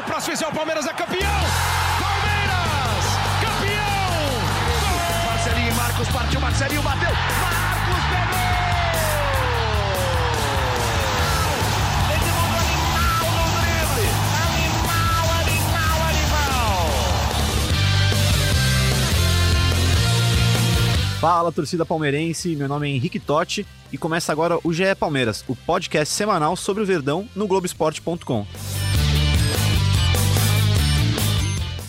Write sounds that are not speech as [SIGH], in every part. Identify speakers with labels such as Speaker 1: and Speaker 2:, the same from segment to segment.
Speaker 1: partiu para asfixiar o Palmeiras é campeão! Palmeiras! Campeão!
Speaker 2: Marcelinho e Marcos partiu, Marcelinho bateu. Marcos pegou!
Speaker 3: Fala, torcida palmeirense. Meu nome é Henrique Totti e começa agora o GE Palmeiras, o podcast semanal sobre o Verdão no Globoesporte.com.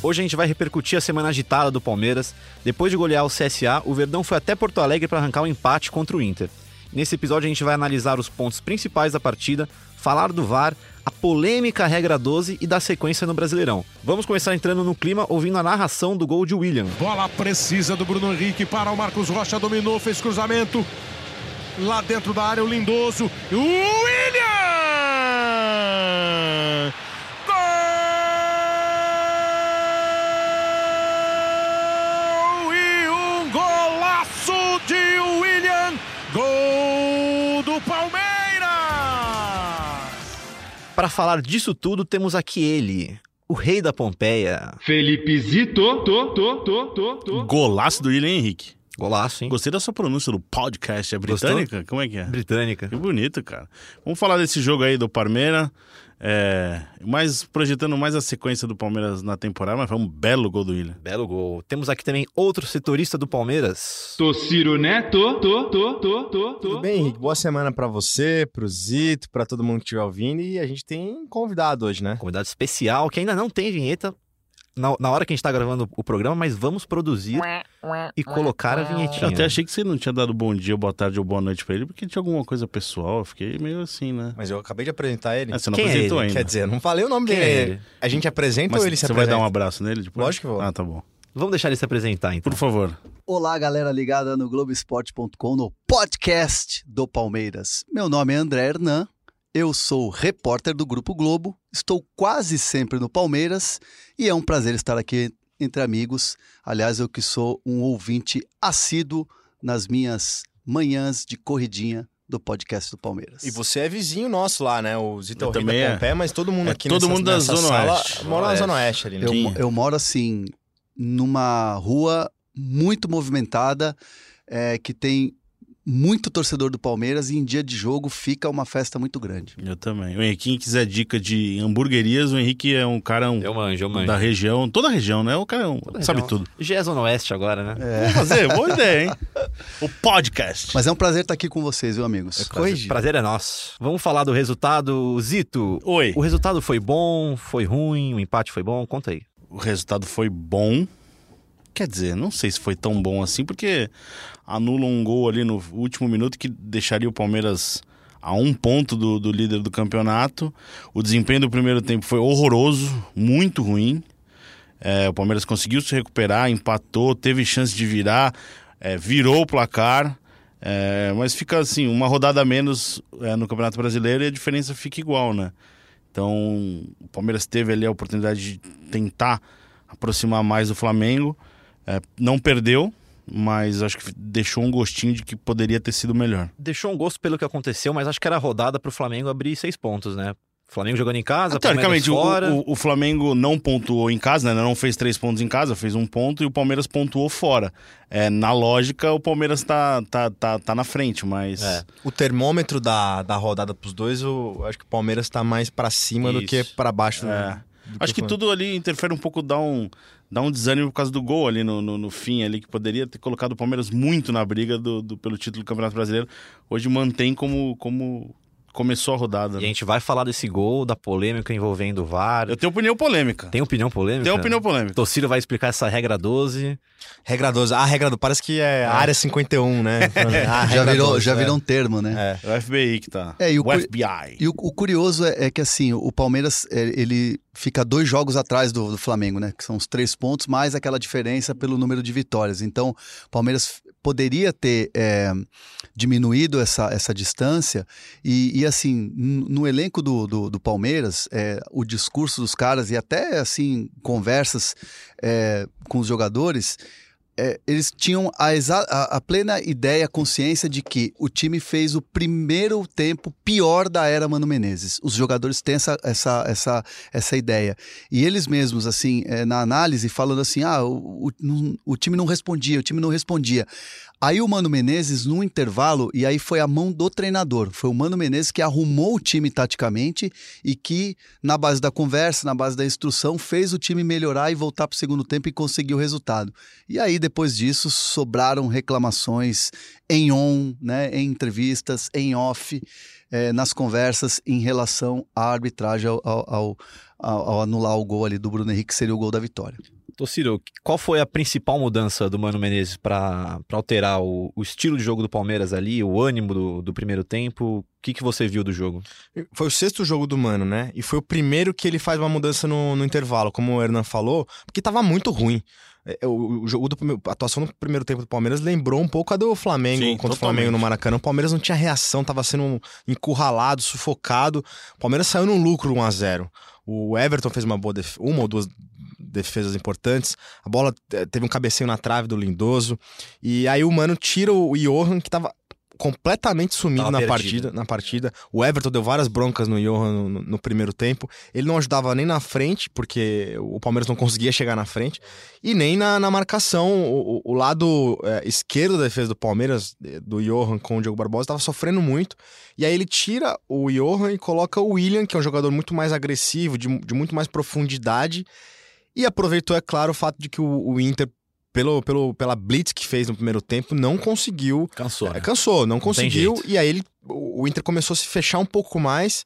Speaker 3: Hoje a gente vai repercutir a semana agitada do Palmeiras. Depois de golear o CSA, o Verdão foi até Porto Alegre para arrancar um empate contra o Inter. Nesse episódio a gente vai analisar os pontos principais da partida, falar do VAR, a polêmica regra 12 e da sequência no Brasileirão. Vamos começar entrando no clima ouvindo a narração do gol de William.
Speaker 1: Bola precisa do Bruno Henrique para o Marcos Rocha, dominou, fez cruzamento. Lá dentro da área, o Lindoso. O William!
Speaker 3: Para falar disso tudo, temos aqui ele, o rei da Pompeia.
Speaker 4: Felipe Zito, to, to, to, to, to.
Speaker 5: Golaço do William Henrique.
Speaker 3: Golaço, hein?
Speaker 5: Gostei da sua pronúncia do podcast. É britânica? Como é que é?
Speaker 3: Britânica.
Speaker 5: Que bonito, cara. Vamos falar desse jogo aí do Palmeiras. É, mais projetando mais a sequência do Palmeiras na temporada, mas foi um belo gol do William.
Speaker 3: Belo gol. Temos aqui também outro setorista do Palmeiras.
Speaker 4: Tô Ciro Neto, to, to, to, to,
Speaker 6: Tudo bem, Henrique? Boa semana pra você, pro Zito, pra todo mundo que estiver ouvindo. E a gente tem convidado hoje, né?
Speaker 3: Convidado especial que ainda não tem vinheta na, na hora que a gente tá gravando o programa, mas vamos produzir e colocar a vinhetinha.
Speaker 5: Eu até achei que você não tinha dado bom dia, boa tarde ou boa noite pra ele, porque tinha alguma coisa pessoal. Eu fiquei meio assim, né?
Speaker 6: Mas eu acabei de apresentar ele.
Speaker 5: Ah, você não
Speaker 3: Quem é
Speaker 5: apresentou
Speaker 3: ele?
Speaker 5: ainda.
Speaker 6: Quer dizer, não falei o nome
Speaker 3: Quem
Speaker 6: dele.
Speaker 3: é ele?
Speaker 6: A gente apresenta
Speaker 5: Mas
Speaker 6: ou ele se
Speaker 5: você vai
Speaker 6: apresenta?
Speaker 5: dar um abraço nele depois?
Speaker 6: Lógico que vou.
Speaker 5: Ah, tá bom.
Speaker 3: Vamos deixar ele se apresentar, então.
Speaker 5: Por favor.
Speaker 7: Olá, galera ligada no Globoesporte.com, no podcast do Palmeiras. Meu nome é André Hernan, eu sou repórter do Grupo Globo, estou quase sempre no Palmeiras e é um prazer estar aqui entre amigos. Aliás, eu que sou um ouvinte assíduo nas minhas manhãs de corridinha do podcast do Palmeiras.
Speaker 6: E você é vizinho nosso lá, né? O é o rei
Speaker 5: também
Speaker 6: da
Speaker 5: é.
Speaker 6: Mas todo mundo
Speaker 5: É
Speaker 6: aqui
Speaker 5: todo
Speaker 6: nessa,
Speaker 5: mundo da
Speaker 6: nessa
Speaker 5: Zona
Speaker 6: sala
Speaker 5: Oeste.
Speaker 6: mora na. Zona Oeste ali, né?
Speaker 7: Eu, eu moro assim numa rua muito movimentada é, que tem muito torcedor do Palmeiras e em dia de jogo fica uma festa muito grande.
Speaker 5: Eu também. O Henrique, quem quiser dica de hamburguerias, o Henrique é um cara um,
Speaker 3: Eu manjo, eu manjo.
Speaker 5: da região, toda a região, né? O cara é um, sabe
Speaker 3: região.
Speaker 5: tudo.
Speaker 3: Já é Zona Oeste agora, né?
Speaker 5: Vamos fazer? Boa ideia, hein? O podcast.
Speaker 7: Mas é um prazer estar aqui com vocês, viu, amigos?
Speaker 3: Prazer, prazer é nosso. Vamos falar do resultado. Zito,
Speaker 5: Oi.
Speaker 3: o resultado foi bom, foi ruim, o empate foi bom? Conta aí.
Speaker 5: o resultado foi bom. Quer dizer, não sei se foi tão bom assim, porque anula um gol ali no último minuto que deixaria o Palmeiras a um ponto do, do líder do campeonato. O desempenho do primeiro tempo foi horroroso, muito ruim. É, o Palmeiras conseguiu se recuperar, empatou, teve chance de virar, é, virou o placar. É, mas fica assim, uma rodada a menos é, no Campeonato Brasileiro e a diferença fica igual, né? Então, o Palmeiras teve ali a oportunidade de tentar aproximar mais do Flamengo. É, não perdeu, mas acho que deixou um gostinho de que poderia ter sido melhor.
Speaker 3: Deixou um gosto pelo que aconteceu, mas acho que era a rodada pro Flamengo abrir seis pontos, né? Flamengo jogando em casa, Palmeiras
Speaker 5: Teoricamente, o,
Speaker 3: fora.
Speaker 5: o- o Flamengo não pontuou em casa, né? Não fez três pontos em casa, fez um ponto e o Palmeiras pontuou fora. É, na lógica, o Palmeiras tá, tá, tá, tá na frente, mas.
Speaker 3: É.
Speaker 6: O termômetro da, da rodada pros dois, eu acho que o Palmeiras tá mais pra cima do
Speaker 3: Isso.
Speaker 6: que pra baixo. do-
Speaker 5: É.
Speaker 6: do
Speaker 5: Acho que
Speaker 6: o
Speaker 5: tudo ali interfere um pouco, dá um, dá um desânimo por causa do gol ali no, no, no fim, ali, que poderia ter colocado o Palmeiras muito na briga do, do- pelo título do Campeonato Brasileiro. Hoje mantém como, como começou a rodada.
Speaker 3: E a
Speaker 5: né?
Speaker 3: gente vai falar desse gol, da polêmica envolvendo o VAR.
Speaker 5: Eu tenho opinião polêmica.
Speaker 3: Tem opinião polêmica?
Speaker 5: Tenho opinião polêmica.
Speaker 3: Tociro vai explicar essa regra 12.
Speaker 6: Regra 12. Ah, regra 12. Parece que é a área 51, né? [LAUGHS] Ah,
Speaker 7: Já virou,
Speaker 6: 12,
Speaker 7: já
Speaker 6: é.
Speaker 7: virou um termo, né?
Speaker 6: É.
Speaker 5: É o FBI que tá.
Speaker 7: É, e o
Speaker 5: o, FBI.
Speaker 7: E o, o curioso é, é que assim, o Palmeiras é, ele fica dois jogos atrás do, do Flamengo, né? Que são os três pontos, mais aquela diferença pelo número de vitórias. Então, o Palmeiras poderia ter é, diminuído essa, essa distância. E, e, assim, no elenco do, do, do Palmeiras, é, o discurso dos caras e até assim, conversas é, com os jogadores. É, eles tinham a, a- a plena ideia, consciência de que o time fez o primeiro tempo pior da era Mano Menezes. Os jogadores têm essa, essa, essa, essa ideia. E eles mesmos, assim, é, na análise, falando assim: ah, o, o, o time não respondia, o time não respondia. Aí o Mano Menezes, no intervalo, e aí foi a mão do treinador. Foi o Mano Menezes que arrumou o time taticamente e que, na base da conversa, na base da instrução, fez o time melhorar e voltar para o segundo tempo e conseguir o resultado. E aí, depois disso, sobraram reclamações em on, né, em entrevistas, em off, eh, nas conversas em relação à arbitragem ao- ao- ao- ao anular o gol ali do Bruno Henrique, que seria o gol da vitória.
Speaker 3: Tociro, qual foi a principal mudança do Mano Menezes para alterar o, o estilo de jogo do Palmeiras ali, o ânimo do, do primeiro tempo? O que, que você viu do jogo?
Speaker 6: Foi o sexto jogo do Mano, né? E foi o primeiro que ele faz uma mudança no, no intervalo, como o Hernan falou, porque tava muito ruim. É, O, o jogo do a atuação no primeiro tempo do Palmeiras lembrou um pouco a do Flamengo
Speaker 5: Sim,
Speaker 6: contra o
Speaker 5: totalmente.
Speaker 6: Flamengo no Maracanã. O Palmeiras não tinha reação, tava sendo encurralado, sufocado. O Palmeiras saiu num lucro 1 a 0 O Everton fez uma boa def- uma ou duas defesas importantes. A bola eh, teve um cabeceio na trave do Lindoso. E aí o Mano tira o Johan, que tava completamente sumido
Speaker 3: Tava
Speaker 6: na
Speaker 3: perdido.
Speaker 6: partida, na partida. O Everton deu várias broncas no Johan no, no- primeiro tempo. Ele não ajudava nem na frente, porque o Palmeiras não conseguia chegar na frente, e nem na, na marcação. O, o- lado eh, esquerdo da defesa do Palmeiras, eh, do Johan com o Diogo Barbosa, estava sofrendo muito. E aí ele tira o Johan e coloca o William, que é um jogador muito mais agressivo, de, de muito mais profundidade. E aproveitou, é claro, o fato de que o, o Inter, pelo, pelo, pela blitz que fez no primeiro tempo, não conseguiu
Speaker 3: Cansou,
Speaker 6: é,
Speaker 3: né?
Speaker 6: cansou, não
Speaker 3: tem
Speaker 6: conseguiu. e aí ele, o Inter começou a se fechar um pouco mais,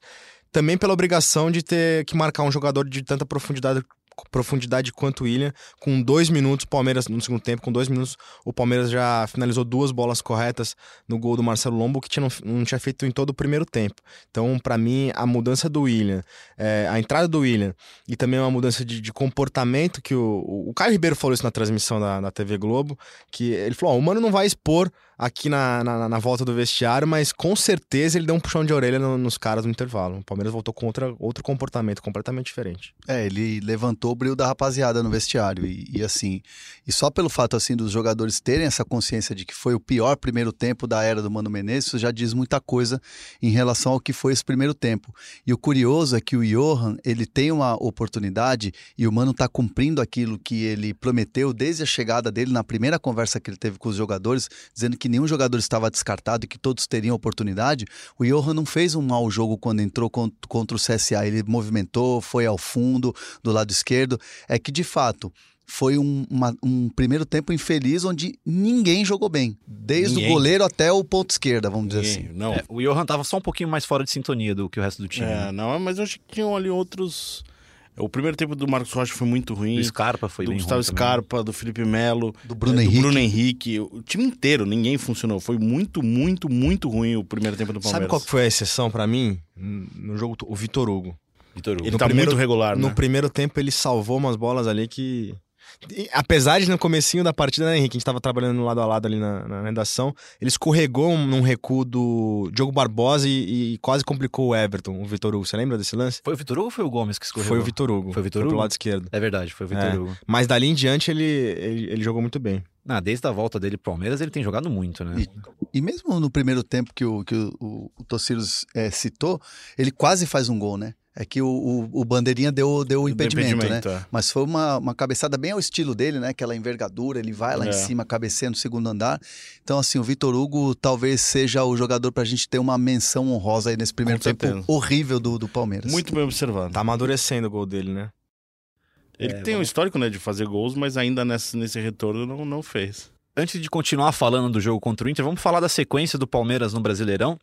Speaker 6: também pela obrigação de ter que marcar um jogador de tanta profundidade, profundidade quanto o William. Com dois minutos, Palmeiras, no segundo tempo, com dois minutos, o Palmeiras já finalizou duas bolas corretas no gol do Marcelo Lombo, que tinha, não, não tinha feito em todo o primeiro tempo. Então, para mim, a mudança do William, é, a entrada do William e também uma mudança de, de comportamento que o, o, o Caio Ribeiro falou isso na transmissão da, da TV Globo, que ele falou, ó, o Mano não vai expor aqui na, na, na volta do vestiário, mas com certeza ele deu um puxão de orelha no- nos caras no intervalo. O Palmeiras voltou com outra, outro comportamento completamente diferente.
Speaker 7: É, ele levantou o brilho da rapaziada no vestiário. E, e, assim, e só pelo fato assim dos jogadores terem essa consciência de que foi o pior primeiro tempo da era do Mano Menezes, isso já diz muita coisa em relação ao que foi esse primeiro tempo. E o curioso é que o Johan, ele tem uma oportunidade e o Mano está cumprindo aquilo que ele prometeu desde a chegada dele na primeira conversa que ele teve com os jogadores, dizendo que nenhum jogador estava descartado e que todos teriam oportunidade. O Johan não fez um mau jogo quando entrou con- contra o CSA. Ele movimentou, foi ao fundo, do lado esquerdo. É que, de fato, foi um, uma- um primeiro tempo infeliz onde ninguém jogou bem. Desde
Speaker 5: Ninguém.
Speaker 7: o goleiro até o ponto esquerda, vamos dizer
Speaker 5: Ninguém-
Speaker 7: assim.
Speaker 5: Não,
Speaker 3: É, o Johan tava só um pouquinho mais fora de sintonia do que o resto do time.
Speaker 5: é,
Speaker 3: né?
Speaker 5: não, mas eu acho que tinham ali outros. O primeiro tempo do Marcos Rocha foi muito ruim.
Speaker 3: O Scarpa foi
Speaker 5: do
Speaker 3: bem
Speaker 5: Gustavo
Speaker 3: ruim também.
Speaker 5: Scarpa, do Felipe Melo,
Speaker 7: Do Bruno
Speaker 5: é,
Speaker 7: Henrique.
Speaker 5: do Bruno Henrique. O time inteiro, ninguém funcionou. Foi muito, muito, muito ruim o primeiro tempo do Palmeiras.
Speaker 6: Sabe qual que foi a exceção pra mim? No jogo, o Vitor Hugo.
Speaker 3: Vitor Hugo.
Speaker 5: Ele
Speaker 6: No
Speaker 5: tá
Speaker 6: primeiro-
Speaker 5: muito regular,
Speaker 6: No
Speaker 5: né?
Speaker 6: primeiro tempo ele salvou umas bolas ali que. E, apesar de no comecinho da partida, né, Henrique? A gente tava trabalhando lado a lado ali na, na redação. Ele escorregou um- num recuo do Diogo Barbosa e, e quase complicou o Everton, o Vitor Hugo. Você lembra desse lance?
Speaker 3: Foi o Vitor Hugo ou foi o Gomes que escorregou?
Speaker 6: Foi o Vitor Hugo.
Speaker 3: Foi o Vitor
Speaker 6: pro
Speaker 3: Hugo?
Speaker 6: lado esquerdo.
Speaker 3: É verdade, foi o Vitor
Speaker 6: É.
Speaker 3: Hugo.
Speaker 6: Mas dali em diante ele, ele, ele jogou muito bem.
Speaker 3: Ah, desde a volta dele pro Palmeiras, ele tem jogado muito, né?
Speaker 7: E mesmo no primeiro tempo que o, que o, o, o Tociros é, citou, ele quase faz um gol, né? É que o, o, o Bandeirinha deu, deu o impedimento, né?
Speaker 5: é.
Speaker 7: Mas foi uma, uma cabeçada bem ao estilo dele, né? Aquela envergadura, ele vai lá
Speaker 5: É.
Speaker 7: em cima, cabeceia no segundo andar. Então, assim, o Vitor Hugo talvez seja o jogador pra gente ter uma menção honrosa aí nesse primeiro
Speaker 5: Com
Speaker 7: tempo
Speaker 5: certeza.
Speaker 7: horrível do, do Palmeiras.
Speaker 5: Muito bem observado.
Speaker 6: Tá amadurecendo o gol dele, né?
Speaker 5: Ele
Speaker 3: É,
Speaker 5: tem um histórico, né, de fazer gols, mas ainda nesse, nesse retorno não, não fez.
Speaker 3: Antes de continuar falando do jogo contra o Inter, vamos falar da sequência do Palmeiras no Brasileirão.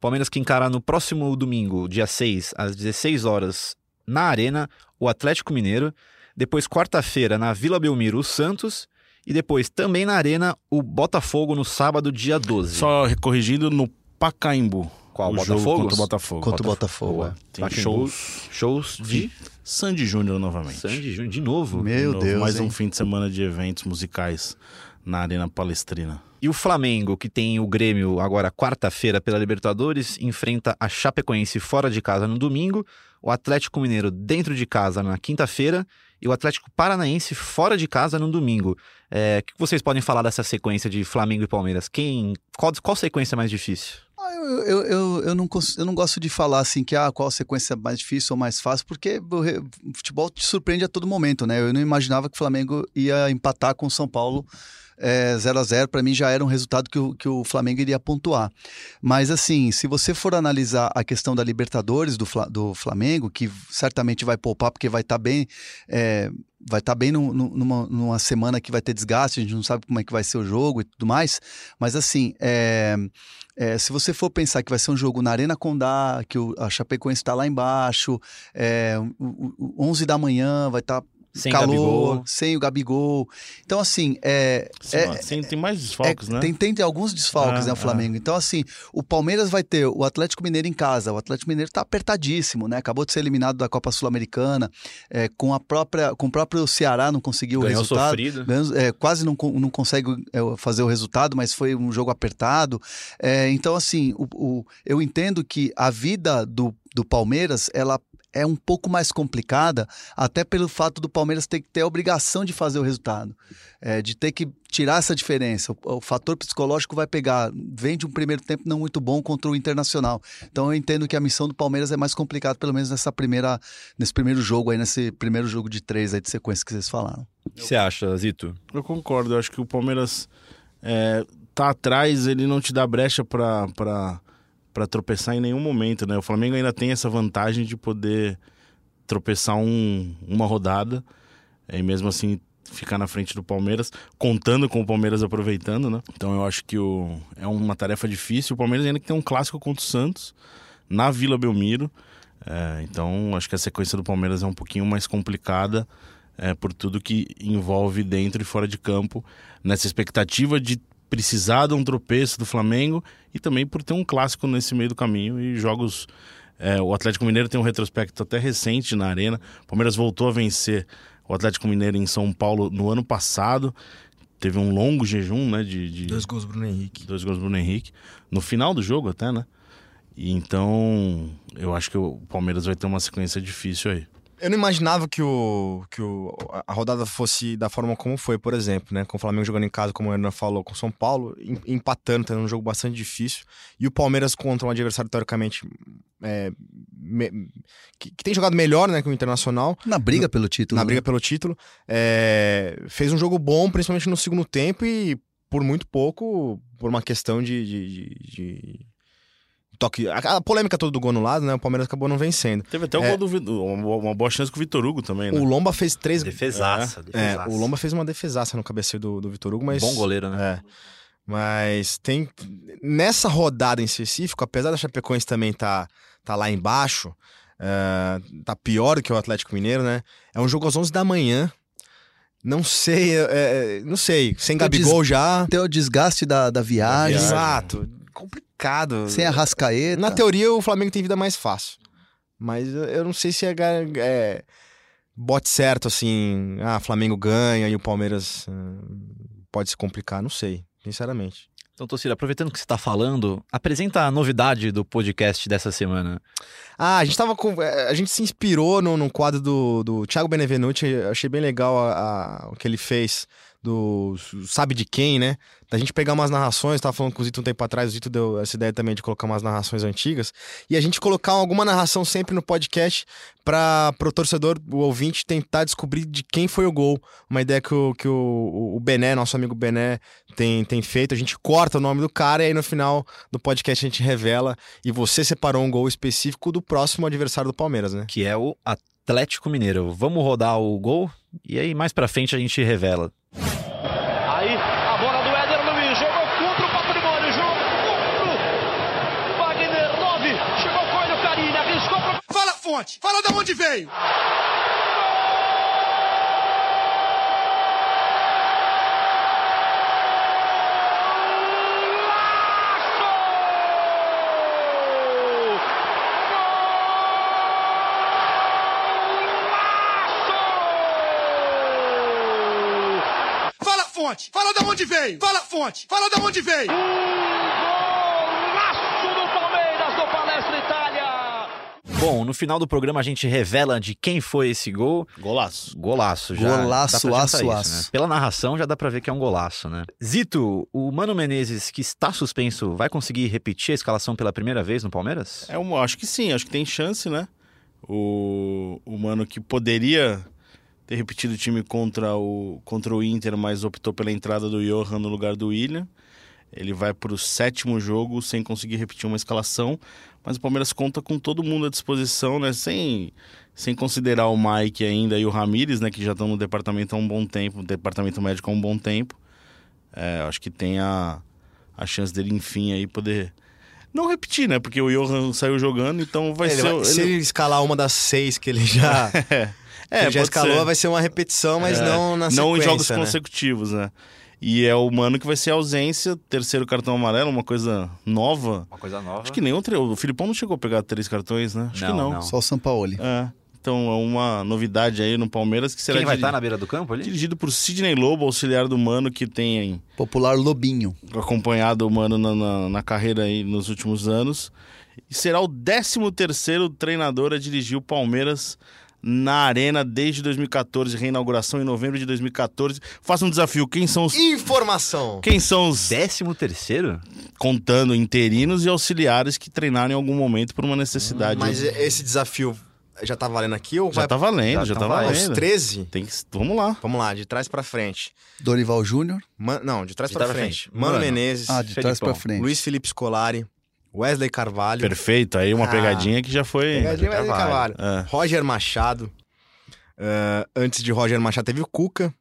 Speaker 3: Palmeiras que encara no próximo domingo, dia 6, às 16 horas, na Arena, o Atlético Mineiro. Depois, quarta-feira, na Vila Belmiro, o Santos. E depois, também na Arena, o Botafogo no sábado, dia 12.
Speaker 5: Só corrigindo no Pacaembu.
Speaker 3: Qual,
Speaker 5: o
Speaker 3: Botafogo?
Speaker 5: jogo contra o Botafogo.
Speaker 7: Contra o Botafogo.
Speaker 3: Boa.
Speaker 7: é.
Speaker 5: Tem
Speaker 3: Pacaembu.
Speaker 5: shows.
Speaker 3: Shows de
Speaker 5: Sandy Júnior novamente.
Speaker 3: Sandy Júnior, de novo.
Speaker 7: Meu
Speaker 5: De novo,
Speaker 7: Deus,
Speaker 5: Mais
Speaker 7: hein?
Speaker 5: um fim de semana de eventos musicais na Arena Palestrina.
Speaker 3: E o Flamengo, que tem o Grêmio agora quarta-feira pela Libertadores, enfrenta a Chapecoense fora de casa no domingo, o Atlético Mineiro dentro de casa na quinta-feira e o Atlético Paranaense fora de casa no domingo. É, o que vocês podem falar dessa sequência de Flamengo e Palmeiras? Quem, qual, qual sequência é mais difícil?
Speaker 7: Ah, eu, eu, eu, eu, não, eu não gosto de falar assim que ah, qual sequência é mais difícil ou mais fácil, porque o futebol te surpreende a todo momento, né? Eu não imaginava que o Flamengo ia empatar com o São Paulo é, 0 a 0 para mim já era um resultado que o, que o Flamengo iria pontuar. Mas assim, se você for analisar a questão da Libertadores do, do Flamengo, que certamente vai poupar porque vai estar bem, é, vai estar bem num- num- numa, numa semana que vai ter desgaste, a gente não sabe como é que vai ser o jogo e tudo mais. Mas assim, é, é, se você for pensar que vai ser um jogo na Arena Condá, que o, a Chapecoense está lá embaixo, é, o, o- o 11 da manhã vai estar
Speaker 3: Sem
Speaker 7: calor,
Speaker 3: Gabigol.
Speaker 7: sem o Gabigol. Então assim, é, é,
Speaker 5: Sim, tem mais desfalques,
Speaker 7: é,
Speaker 5: né?
Speaker 7: Tem, tem alguns desfalques,
Speaker 5: Ah,
Speaker 7: né, o Flamengo. Então, assim, o Palmeiras vai ter o Atlético Mineiro em casa. O Atlético Mineiro tá apertadíssimo, né? Acabou de ser eliminado da Copa Sul-Americana. é, com, a própria, com o próprio Ceará não conseguiu
Speaker 3: Ganhou
Speaker 7: o resultado.
Speaker 3: sofrido.
Speaker 7: Ganhou- é, quase não, não consegue é, fazer o resultado, mas foi um jogo apertado. É, então, assim, o, o- eu entendo que a vida do, do Palmeiras, ela é um pouco mais complicada, até pelo fato do Palmeiras ter que ter a obrigação de fazer o resultado, é, de ter que tirar essa diferença. O, o fator psicológico vai pegar, vem de um primeiro tempo não muito bom contra o Internacional. Então eu entendo que a missão do Palmeiras é mais complicada, pelo menos nessa primeira, nesse primeiro jogo aí, nesse primeiro jogo de três aí de sequência que vocês falaram.
Speaker 3: O que você acha, Zito?
Speaker 5: Eu concordo, eu acho que o Palmeiras é, tá atrás, ele não te dá brecha pra, pra, pra tropeçar em nenhum momento, né? O Flamengo ainda tem essa vantagem de poder tropeçar um, uma rodada e mesmo assim ficar na frente do Palmeiras, contando com o Palmeiras aproveitando, né? Então eu acho que o, é uma tarefa difícil. O Palmeiras ainda tem um clássico contra o Santos na Vila Belmiro. É, então acho que a sequência do Palmeiras é um pouquinho mais complicada é, por tudo que envolve dentro e fora de campo, nessa expectativa de precisar de um tropeço do Flamengo e também por ter um clássico nesse meio do caminho e jogos. é, o Atlético Mineiro tem um retrospecto até recente na Arena. O Palmeiras voltou a vencer o Atlético Mineiro em São Paulo no ano passado. Teve um longo jejum, né? De, de
Speaker 6: Dois gols Bruno Henrique.
Speaker 5: dois gols Bruno Henrique. No final do jogo, até, né? E então, eu acho que o Palmeiras vai ter uma sequência difícil aí.
Speaker 6: Eu não imaginava que, o, que o, a rodada fosse da forma como foi, por exemplo, né? Com o Flamengo jogando em casa, como o Hernan falou, com o São Paulo, em- empatando, tendo um jogo bastante difícil. E o Palmeiras contra um adversário, teoricamente, é, me- que, que tem jogado melhor né, que o Internacional,
Speaker 7: Na briga pelo título.
Speaker 6: na
Speaker 7: né?
Speaker 6: briga pelo título. É, fez um jogo bom, principalmente no segundo tempo, e por muito pouco, por uma questão de. de- de- de toque. A, a polêmica toda do gol no lado, né? O Palmeiras acabou não vencendo.
Speaker 5: Teve até o
Speaker 6: É.
Speaker 5: gol do Vitor- uma, uma boa chance com o Vitor Hugo também, né?
Speaker 6: O Lomba fez três.
Speaker 3: Defesaça.
Speaker 6: É,
Speaker 3: defesaça.
Speaker 6: o Lomba fez uma defesaça no cabeceio do, do Vitor Hugo, mas.
Speaker 3: Bom goleiro, né?
Speaker 6: É. Mas tem. Nessa rodada em específico, apesar da Chapecoense também tá, tá lá embaixo, é, tá pior do que o Atlético Mineiro, né? É um jogo às 11 da manhã. Não sei, é, é, não sei. Sem Gabigol já.
Speaker 7: Tem o desgaste da, da viagem,
Speaker 5: viagem.
Speaker 6: Exato. Complicado.
Speaker 7: sem a rascaeta.
Speaker 6: Na teoria, o Flamengo tem vida mais fácil. Mas eu- não sei se é, é bote certo, assim. Ah, Flamengo ganha e o Palmeiras hum, pode se complicar. Não sei, sinceramente.
Speaker 3: Então, Tocira, aproveitando que você está falando, apresenta a novidade do podcast dessa semana.
Speaker 6: Ah, a gente tava com. eh, A gente se inspirou no, no quadro do, do Thiago Benevenuti. eu Achei bem legal a- a- o que ele fez do Sabe de Quem, né? Da gente pegar umas narrações, tava falando com o Zito um tempo atrás, o Zito deu essa ideia também de colocar umas narrações antigas. E a gente colocar alguma narração sempre no podcast para o torcedor, o ouvinte, tentar descobrir de quem foi o gol. Uma ideia que o, que o, o Bené, nosso amigo Bené, tem, tem feito. A gente corta o nome do cara e aí no final do podcast a gente revela. E você separou um gol específico do próximo adversário do Palmeiras, né?
Speaker 3: que é o Atlético Mineiro. Vamos rodar o gol e aí mais pra frente a gente revela.
Speaker 2: Aí a bola do Éder Luiz jogou contra o patrimônio, jogou contra o Wagner 9. Chegou Coelho Carini, arriscou pro.
Speaker 1: Fala, de onde veio! Fala, fonte! Fala de onde veio! Fala, fonte! Fala de onde veio!
Speaker 2: Golaço do Palmeiras do Palestra Itália.
Speaker 3: Bom, no final do programa a gente revela de quem foi esse gol.
Speaker 5: Golaço.
Speaker 3: Golaço, já.
Speaker 7: Golaço, aço, aço.
Speaker 3: né? Pela narração já dá pra ver que é um golaço, né? Zito, o Mano Menezes, que está suspenso, vai conseguir repetir a escalação pela primeira vez no Palmeiras?
Speaker 5: É acho que sim, acho que tem chance, né? O, o Mano que poderia ter repetido o time contra o, contra o Inter, mas optou pela entrada do Johan no lugar do William. Ele vai para o sétimo jogo sem conseguir repetir uma escalação, mas o Palmeiras conta com todo mundo à disposição, né? Sem, sem considerar o Mike ainda e o Ramires, né? Que já estão no departamento há um bom tempo, no departamento médico há um bom tempo. É, acho que tem a, a chance dele, enfim, aí poder. Não repetir, né? Porque o Johan saiu jogando, então vai
Speaker 6: Ele
Speaker 5: ser.
Speaker 6: vai- se
Speaker 5: ele-
Speaker 6: escalar uma das seis que ele já, [LAUGHS]
Speaker 5: É,
Speaker 6: ele já escalou,
Speaker 5: ser.
Speaker 6: vai ser uma repetição, mas
Speaker 5: É,
Speaker 6: não na sequência,
Speaker 5: Não em jogos
Speaker 6: né?
Speaker 5: consecutivos, né? E é o Mano que vai ser a ausência, terceiro cartão amarelo, uma coisa nova.
Speaker 3: Uma coisa nova.
Speaker 5: Acho que nenhum. tre- O Filipão não chegou a pegar três cartões, né? Acho
Speaker 3: Não,
Speaker 5: que não.
Speaker 3: não.
Speaker 7: Só o Sampaoli.
Speaker 5: É. Então é uma novidade aí no Palmeiras que será
Speaker 3: Quem vai estar na beira do campo ali?
Speaker 5: dirigido por Sidney Lobo, auxiliar do Mano, que tem
Speaker 7: Popular Lobinho.
Speaker 5: acompanhado o Mano na, na, na carreira aí nos últimos anos. E será o 13 terceiro treinador a dirigir o Palmeiras na Arena desde 2014, reinauguração em novembro de 2014. Faça um desafio, quem são os...
Speaker 6: Informação.
Speaker 5: Quem são os,
Speaker 3: Décimo terceiro?
Speaker 5: contando interinos e auxiliares que treinaram em algum momento por uma necessidade?
Speaker 6: Mas esse desafio já tá valendo aqui ou
Speaker 5: já
Speaker 6: vai
Speaker 5: tá valendo,
Speaker 3: já
Speaker 5: já,
Speaker 3: tá
Speaker 5: tá
Speaker 3: valendo.
Speaker 5: valendo.
Speaker 6: 13?
Speaker 5: Tem que... Vamos lá.
Speaker 6: Vamos lá, de trás pra frente.
Speaker 7: Dorival Júnior.
Speaker 6: Man- Não, de trás
Speaker 3: De
Speaker 6: pra
Speaker 3: trás pra
Speaker 6: frente.
Speaker 3: frente.
Speaker 6: Mano,
Speaker 3: Mano.
Speaker 6: Menezes,
Speaker 7: Ah, de trás pra frente.
Speaker 6: Luiz Felipe Scolari, Wesley Carvalho.
Speaker 5: Perfeito, aí uma
Speaker 6: Ah.
Speaker 5: pegadinha que já foi...
Speaker 6: Pegadinha Wesley
Speaker 3: Carvalho.
Speaker 6: Carvalho.
Speaker 5: É.
Speaker 6: Roger Machado. Ah, antes de Roger Machado teve o Cuca.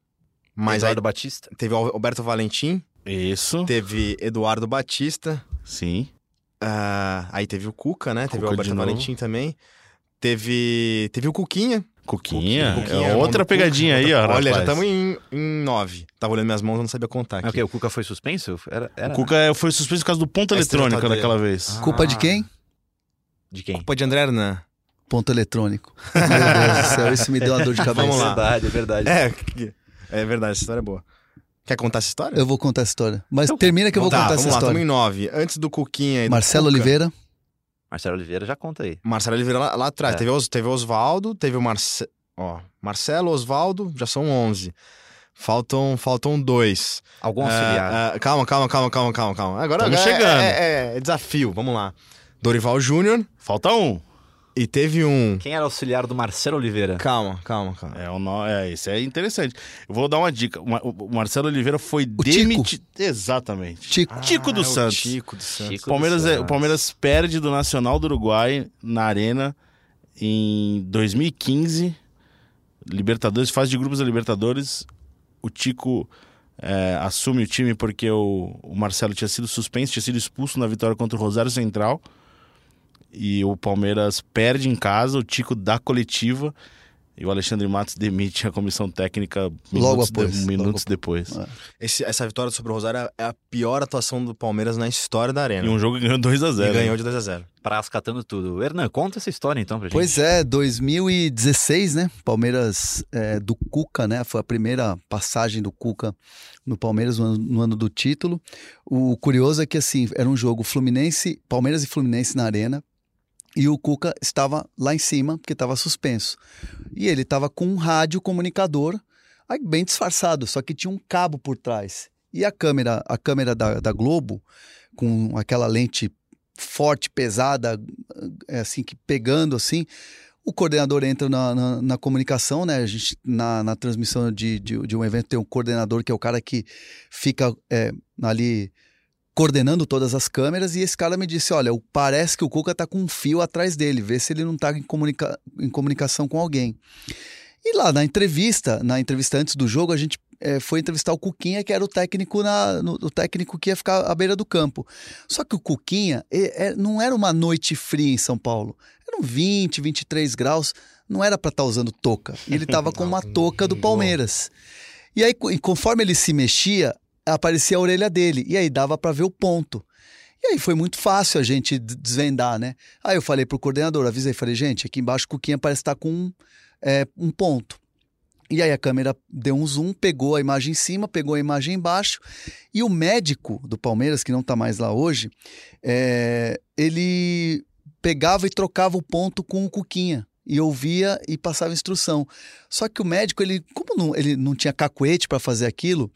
Speaker 6: Mas
Speaker 3: Eduardo Batista.
Speaker 6: aí teve o Alberto Valentim,
Speaker 5: Isso,
Speaker 6: teve Eduardo Batista,
Speaker 5: sim.
Speaker 6: ah, aí teve o Cuca, né? Teve
Speaker 5: Cuca
Speaker 6: o Alberto. Valentim também. Teve, teve o Cuquinha.
Speaker 5: Coquinha,
Speaker 6: Cuquinha,
Speaker 5: é
Speaker 6: irmão
Speaker 5: outra
Speaker 6: Cuca.
Speaker 5: pegadinha aí, ó.
Speaker 6: Olha, já
Speaker 5: rapaz.
Speaker 6: estamos em, em nove. Tava olhando minhas mãos, eu não sabia contar
Speaker 3: É o
Speaker 6: aqui.
Speaker 3: quê? O Cuca foi suspenso? Era, era...
Speaker 5: O Cuca é- foi suspenso por causa do ponto eletrônico daquela vez.
Speaker 6: Ah.
Speaker 7: Culpa de quem?
Speaker 3: De quem?
Speaker 6: Culpa de André Hernan.
Speaker 7: Ponto eletrônico. Meu Deus do céu, isso me deu uma dor de [LAUGHS] cabeça.
Speaker 6: Vamos lá.
Speaker 3: verdade, é verdade.
Speaker 6: É, é verdade, essa história é boa. Quer contar essa história?
Speaker 7: Eu vou contar essa história. Mas termina que eu vou
Speaker 6: tá,
Speaker 7: contar
Speaker 6: vamos
Speaker 7: essa
Speaker 6: lá, estamos
Speaker 7: história.
Speaker 6: em nove. Antes do Cuquinha e do
Speaker 7: Marcelo
Speaker 6: Cuca,
Speaker 7: Oliveira.
Speaker 3: Marcelo Oliveira já conta aí.
Speaker 6: Marcelo Oliveira lá, lá atrás.
Speaker 3: É.
Speaker 6: Teve, Os, teve o Osvaldo, teve o Marce... Ó, Marcelo, Osvaldo, já são 11. Faltam, faltam dois.
Speaker 3: Algum auxiliar.
Speaker 6: Ah, ah, calma, calma, calma, calma, calma, calma. Agora, agora é-
Speaker 5: chegando.
Speaker 6: É, é- é desafio, vamos lá. Dorival Júnior
Speaker 5: Falta um.
Speaker 6: E teve um...
Speaker 3: Quem era auxiliar do Marcelo Oliveira?
Speaker 6: Calma, calma, calma.
Speaker 5: É, o no... é, isso é interessante. Eu vou dar uma dica. O Mar- O Marcelo Oliveira foi
Speaker 7: Tico.
Speaker 5: demitido. Exatamente.
Speaker 7: Tico.
Speaker 5: Tico do
Speaker 6: Ah, é o
Speaker 5: Santos.
Speaker 6: Tico do Santos.
Speaker 3: Chico
Speaker 5: O Palmeiras,
Speaker 3: dos
Speaker 5: é- o
Speaker 3: Santos.
Speaker 5: Palmeiras perde do Nacional do Uruguai na Arena em 2015. Libertadores, fase de grupos da Libertadores. O Tico é, assume o time porque o, o Marcelo tinha sido suspenso, tinha sido expulso na vitória contra o Rosário Central. E o Palmeiras perde em casa, o Tico dá coletiva. E o Alexandre Matos demite a comissão técnica
Speaker 7: Logo
Speaker 5: minutos, de-
Speaker 7: após,
Speaker 5: minutos
Speaker 7: logo
Speaker 5: depois.
Speaker 6: Esse- essa vitória sobre o Rosário é a pior atuação do Palmeiras na história da Arena.
Speaker 5: E um jogo que ganhou 2 a
Speaker 6: E
Speaker 5: 0
Speaker 6: ganhou de 2 a 0
Speaker 3: Praz catando tudo. Hernan, conta essa história então pra gente.
Speaker 7: Pois é, 2016, né? Palmeiras é, do Cuca, né? Foi a primeira passagem do Cuca no Palmeiras no ano, no ano do título. O curioso é que, assim, era um jogo Fluminense, Palmeiras e Fluminense na Arena. E o Cuca estava lá em cima, porque estava suspenso. E ele estava com um rádio comunicador, aí bem disfarçado, só que tinha um cabo por trás. E a câmera, a câmera da, da Globo, com aquela lente forte, pesada, é assim, que pegando assim, o coordenador entra na, na, na comunicação, né? A gente, na, na transmissão de, de, de um evento, tem um coordenador que é o cara que fica é, ali coordenando todas as câmeras, e esse cara me disse: olha, parece que o Cuca tá com um fio atrás dele, vê se ele não tá em, comunica em comunicação com alguém. E lá na entrevista, na entrevista antes do jogo, a gente eh, foi entrevistar o Cuquinha, que era o técnico, na, no- o técnico que ia ficar à beira do campo. Só que o Cuquinha eh, eh, não era uma noite fria em São Paulo. Eram 20, 23 graus, não era para estar usando touca. Ele estava [LAUGHS] com uma touca do Palmeiras. E aí, co- conforme ele se mexia, aparecia a orelha dele. E aí dava para ver o ponto. E aí foi muito fácil a gente desvendar, né? Aí eu falei pro coordenador, avisei, falei, gente, aqui embaixo o Cuquinha parece estar com um, é, um ponto. E aí a câmera deu um zoom, pegou a imagem em cima, pegou a imagem embaixo, e o médico do Palmeiras, que não tá mais lá hoje, é, ele pegava e trocava o ponto com o Cuquinha. E ouvia e passava instrução. Só que o médico, ele, como não, ele não tinha cacuete para fazer aquilo,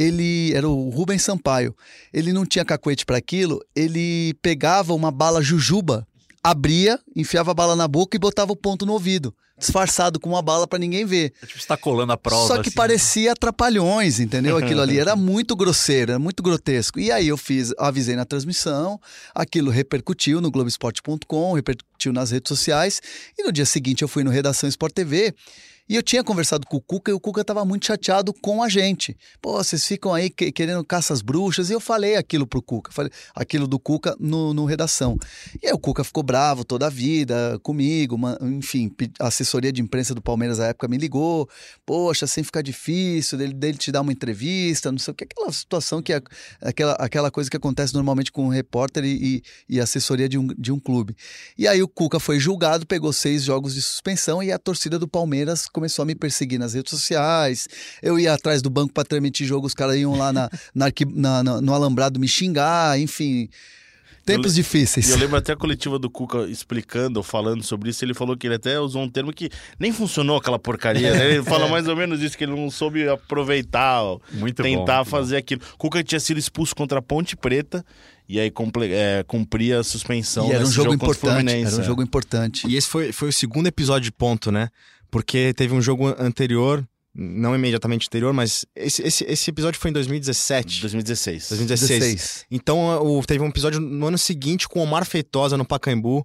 Speaker 7: ele era o Rubens Sampaio. Ele não tinha cacuete para aquilo, ele pegava uma bala jujuba, abria, enfiava a bala na boca e botava o ponto no ouvido, disfarçado com uma bala para ninguém ver.
Speaker 3: Tipo, você tá colando a prova.
Speaker 7: Só que
Speaker 3: assim.
Speaker 7: parecia atrapalhões, entendeu? Aquilo ali era [LAUGHS] muito grosseiro, era muito grotesco. E aí eu fiz, avisei na transmissão, aquilo repercutiu no Globoesporte.com, repercutiu nas redes sociais, e no dia seguinte eu fui no Redação Sport TV. E eu tinha conversado com o Cuca e o Cuca estava muito chateado com a gente. Pô, vocês ficam aí que- querendo caça às bruxas. E eu falei aquilo pro Cuca, falei aquilo do Cuca no, no redação. E aí o Cuca ficou bravo toda a vida comigo, uma- enfim, a assessoria de imprensa do Palmeiras na época me ligou. Poxa, assim fica difícil dele, dele te dar uma entrevista, não sei o que, aquela situação que é aquela, aquela coisa que acontece normalmente com um repórter e, e, e assessoria de um, de um clube. E aí o Cuca foi julgado, pegou seis jogos de suspensão e a torcida do Palmeiras começou a me perseguir nas redes sociais. Eu ia atrás do banco para transmitir jogo, os caras iam lá na, [LAUGHS] na na- na- no alambrado me xingar, enfim. Tempos
Speaker 5: E
Speaker 7: difíceis.
Speaker 5: eu lembro até a coletiva do Cuca explicando ou falando sobre isso. Ele falou que ele até usou um termo que nem funcionou aquela porcaria. né? Ele fala [LAUGHS] mais ou menos isso, que ele não soube aproveitar,
Speaker 3: Muito bom,
Speaker 5: tentar
Speaker 3: bom.
Speaker 5: fazer aquilo. Cuca tinha sido expulso contra a Ponte Preta e aí é, cumpria a suspensão.
Speaker 7: E era um jogo
Speaker 5: contra o
Speaker 7: importante. Era um
Speaker 5: é.
Speaker 7: jogo importante.
Speaker 6: E esse foi, foi o segundo episódio de ponto, né? Porque teve um jogo anterior, não imediatamente anterior, mas esse, esse, esse episódio foi em 2017.
Speaker 5: 2016.
Speaker 6: 2016.
Speaker 7: 16.
Speaker 6: Então o, teve um episódio no ano seguinte com o Omar Feitosa no Pacaembu,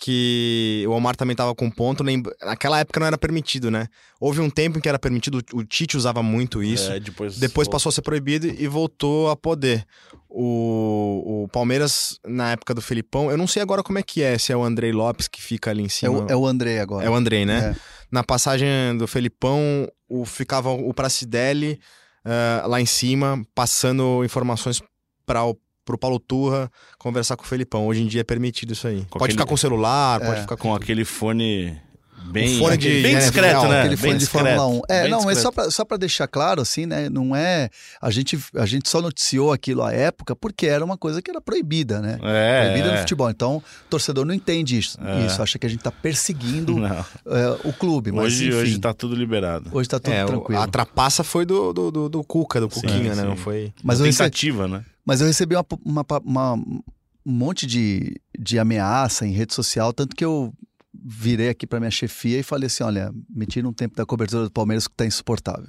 Speaker 6: que o Omar também tava com ponto. lem- Naquela época não era permitido, né? Houve um tempo em que era permitido, o Tite usava muito isso.
Speaker 5: É, depois
Speaker 6: Depois passou a ser proibido e voltou a poder. O, o Palmeiras, na época do Felipão, eu não sei agora como é que é, se é o Andrei Lopes que fica ali em
Speaker 7: É
Speaker 6: cima.
Speaker 7: o, é o André agora.
Speaker 6: É o Andrei, né?
Speaker 7: É.
Speaker 6: Na passagem do Felipão, o, ficava o Pracidelli eh, lá em cima, passando informações para o pro Paulo Turra conversar com o Felipão. Hoje em dia é permitido isso aí.
Speaker 5: Com
Speaker 6: pode
Speaker 5: aquele-
Speaker 6: ficar com celular,
Speaker 7: É.
Speaker 6: pode ficar com...
Speaker 5: com aquele fone bem,
Speaker 6: O fone de-
Speaker 5: bem
Speaker 6: é,
Speaker 5: discreto,
Speaker 6: real,
Speaker 5: né?
Speaker 7: Aquele
Speaker 5: bem
Speaker 7: fone de
Speaker 5: discreto,
Speaker 7: Fórmula 1. É,
Speaker 5: bem
Speaker 7: não,
Speaker 5: discreto.
Speaker 7: só pra, só pra deixar claro, assim, né? Não é. A gente, a gente só noticiou aquilo à época porque era uma coisa que era proibida, né?
Speaker 5: É,
Speaker 7: proibida no
Speaker 5: é.
Speaker 7: futebol. Então, o torcedor não entende isso.
Speaker 5: É.
Speaker 7: Isso, acha que a gente tá perseguindo [LAUGHS] é, o clube. Mas,
Speaker 5: Hoje,
Speaker 7: enfim,
Speaker 5: hoje tá tudo liberado.
Speaker 7: hoje tá tudo
Speaker 6: É,
Speaker 7: tranquilo.
Speaker 6: a trapaça foi do, do, do, do Cuca, do
Speaker 5: Sim,
Speaker 6: Cuquinha, né?
Speaker 5: sim.
Speaker 6: Não foi...
Speaker 7: Mas recebi,
Speaker 5: Tentativa, né?
Speaker 7: mas eu recebi uma, uma, uma- um monte de, de ameaça em rede social, tanto que eu virei aqui pra minha chefia e falei assim: olha, me tira um tempo da cobertura do Palmeiras que tá insuportável.